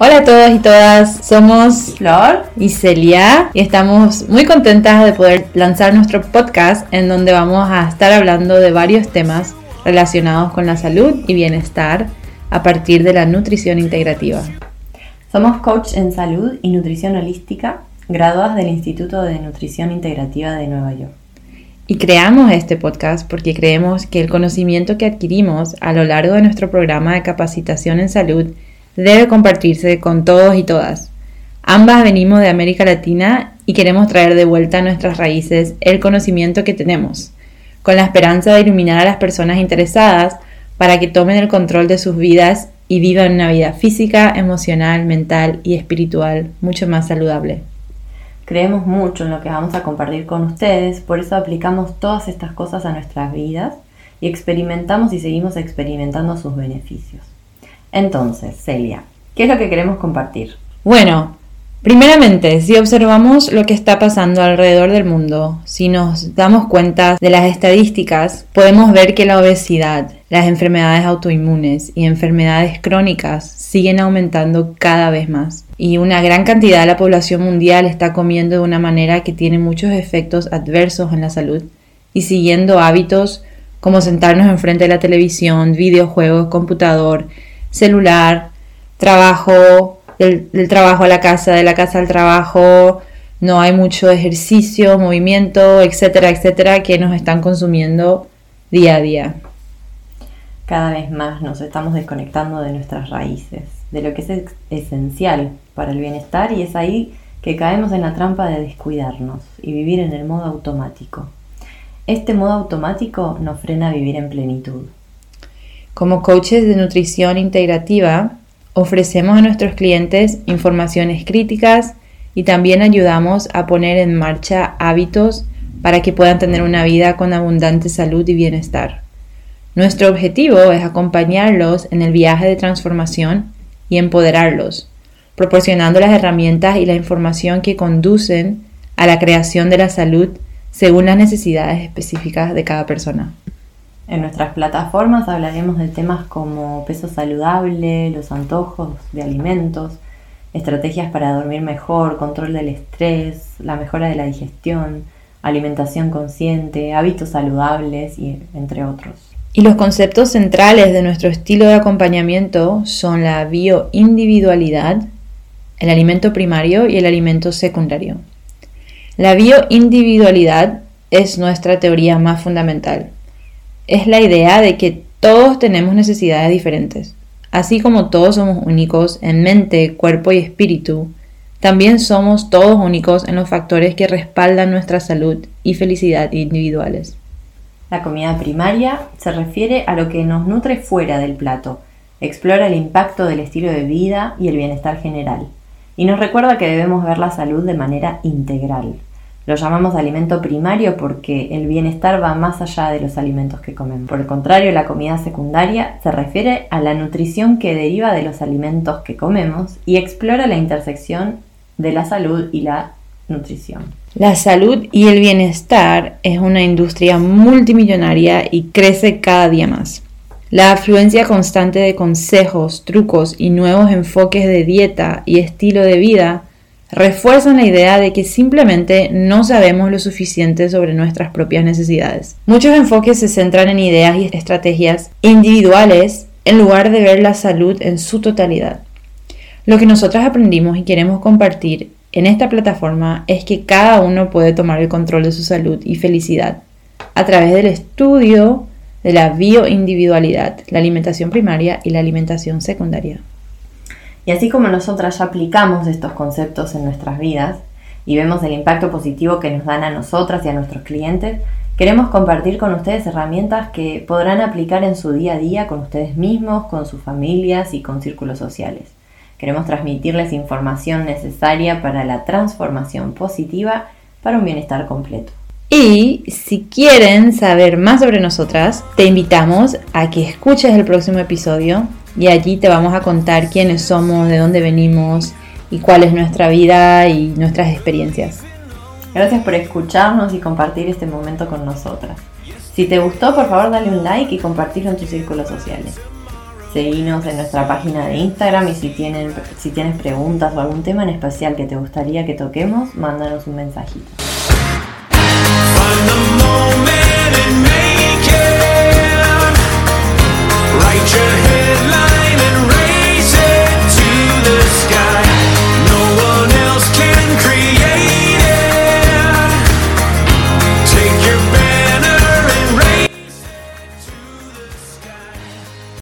Hola a todos y todas, somos Flor y Celia y estamos muy contentas de poder lanzar nuestro podcast en donde vamos a estar hablando de varios temas relacionados con la salud y bienestar a partir de la nutrición integrativa. Somos coach en salud y nutrición holística, graduadas del Instituto de Nutrición Integrativa de Nueva York. Y creamos este podcast porque creemos que el conocimiento que adquirimos a lo largo de nuestro programa de capacitación en salud debe compartirse con todos y todas. Ambas venimos de América Latina y queremos traer de vuelta a nuestras raíces el conocimiento que tenemos, con la esperanza de iluminar a las personas interesadas para que tomen el control de sus vidas y vivan una vida física, emocional, mental y espiritual mucho más saludable. Creemos mucho en lo que vamos a compartir con ustedes, por eso aplicamos todas estas cosas a nuestras vidas y experimentamos y seguimos experimentando sus beneficios. Entonces, Celia, ¿qué es lo que queremos compartir? Bueno, primeramente, si observamos lo que está pasando alrededor del mundo, si nos damos cuenta de las estadísticas, podemos ver que la obesidad, las enfermedades autoinmunes y enfermedades crónicas siguen aumentando cada vez más. Y una gran cantidad de la población mundial está comiendo de una manera que tiene muchos efectos adversos en la salud y siguiendo hábitos como sentarnos enfrente de la televisión, videojuegos, computador, celular, trabajo, del, trabajo a la casa, de la casa al trabajo, no hay mucho ejercicio, movimiento, etcétera, etcétera, que nos están consumiendo día a día. Cada vez más nos estamos desconectando de nuestras raíces, de lo que es esencial para el bienestar y es ahí que caemos en la trampa de descuidarnos y vivir en el modo automático. Este modo automático nos frena a vivir en plenitud. Como coaches de nutrición integrativa, ofrecemos a nuestros clientes informaciones críticas y también ayudamos a poner en marcha hábitos para que puedan tener una vida con abundante salud y bienestar. Nuestro objetivo es acompañarlos en el viaje de transformación y empoderarlos, proporcionando las herramientas y la información que conducen a la creación de la salud según las necesidades específicas de cada persona. En nuestras plataformas hablaremos de temas como peso saludable, los antojos de alimentos, estrategias para dormir mejor, control del estrés, la mejora de la digestión, alimentación consciente, hábitos saludables y entre otros. Y los conceptos centrales de nuestro estilo de acompañamiento son la bioindividualidad, el alimento primario y el alimento secundario. La bioindividualidad es nuestra teoría más fundamental es la idea de que todos tenemos necesidades diferentes. Así como todos somos únicos en mente, cuerpo y espíritu, también somos todos únicos en los factores que respaldan nuestra salud y felicidad individuales. La comida primaria se refiere a lo que nos nutre fuera del plato, explora el impacto del estilo de vida y el bienestar general, y nos recuerda que debemos ver la salud de manera integral. Lo llamamos alimento primario porque el bienestar va más allá de los alimentos que comemos. Por el contrario, la comida secundaria se refiere a la nutrición que deriva de los alimentos que comemos y explora la intersección de la salud y la nutrición. La salud y el bienestar es una industria multimillonaria y crece cada día más. La afluencia constante de consejos, trucos y nuevos enfoques de dieta y estilo de vida refuerzan la idea de que simplemente no sabemos lo suficiente sobre nuestras propias necesidades. Muchos enfoques se centran en ideas y estrategias individuales en lugar de ver la salud en su totalidad. Lo que nosotras aprendimos y queremos compartir en esta plataforma es que cada uno puede tomar el control de su salud y felicidad a través del estudio de la bioindividualidad, la alimentación primaria y la alimentación secundaria. Y así como nosotras ya aplicamos estos conceptos en nuestras vidas y vemos el impacto positivo que nos dan a nosotras y a nuestros clientes, queremos compartir con ustedes herramientas que podrán aplicar en su día a día con ustedes mismos, con sus familias y con círculos sociales. Queremos transmitirles información necesaria para la transformación positiva para un bienestar completo. Y si quieren saber más sobre nosotras, te invitamos a que escuches el próximo episodio y allí te vamos a contar quiénes somos, de dónde venimos y cuál es nuestra vida y nuestras experiencias. Gracias por escucharnos y compartir este momento con nosotras. Si te gustó, por favor dale un like y compartirlo en tus círculos sociales. Seguinos en nuestra página de Instagram y si, tienen, si tienes preguntas o algún tema en especial que te gustaría que toquemos, mándanos un mensajito.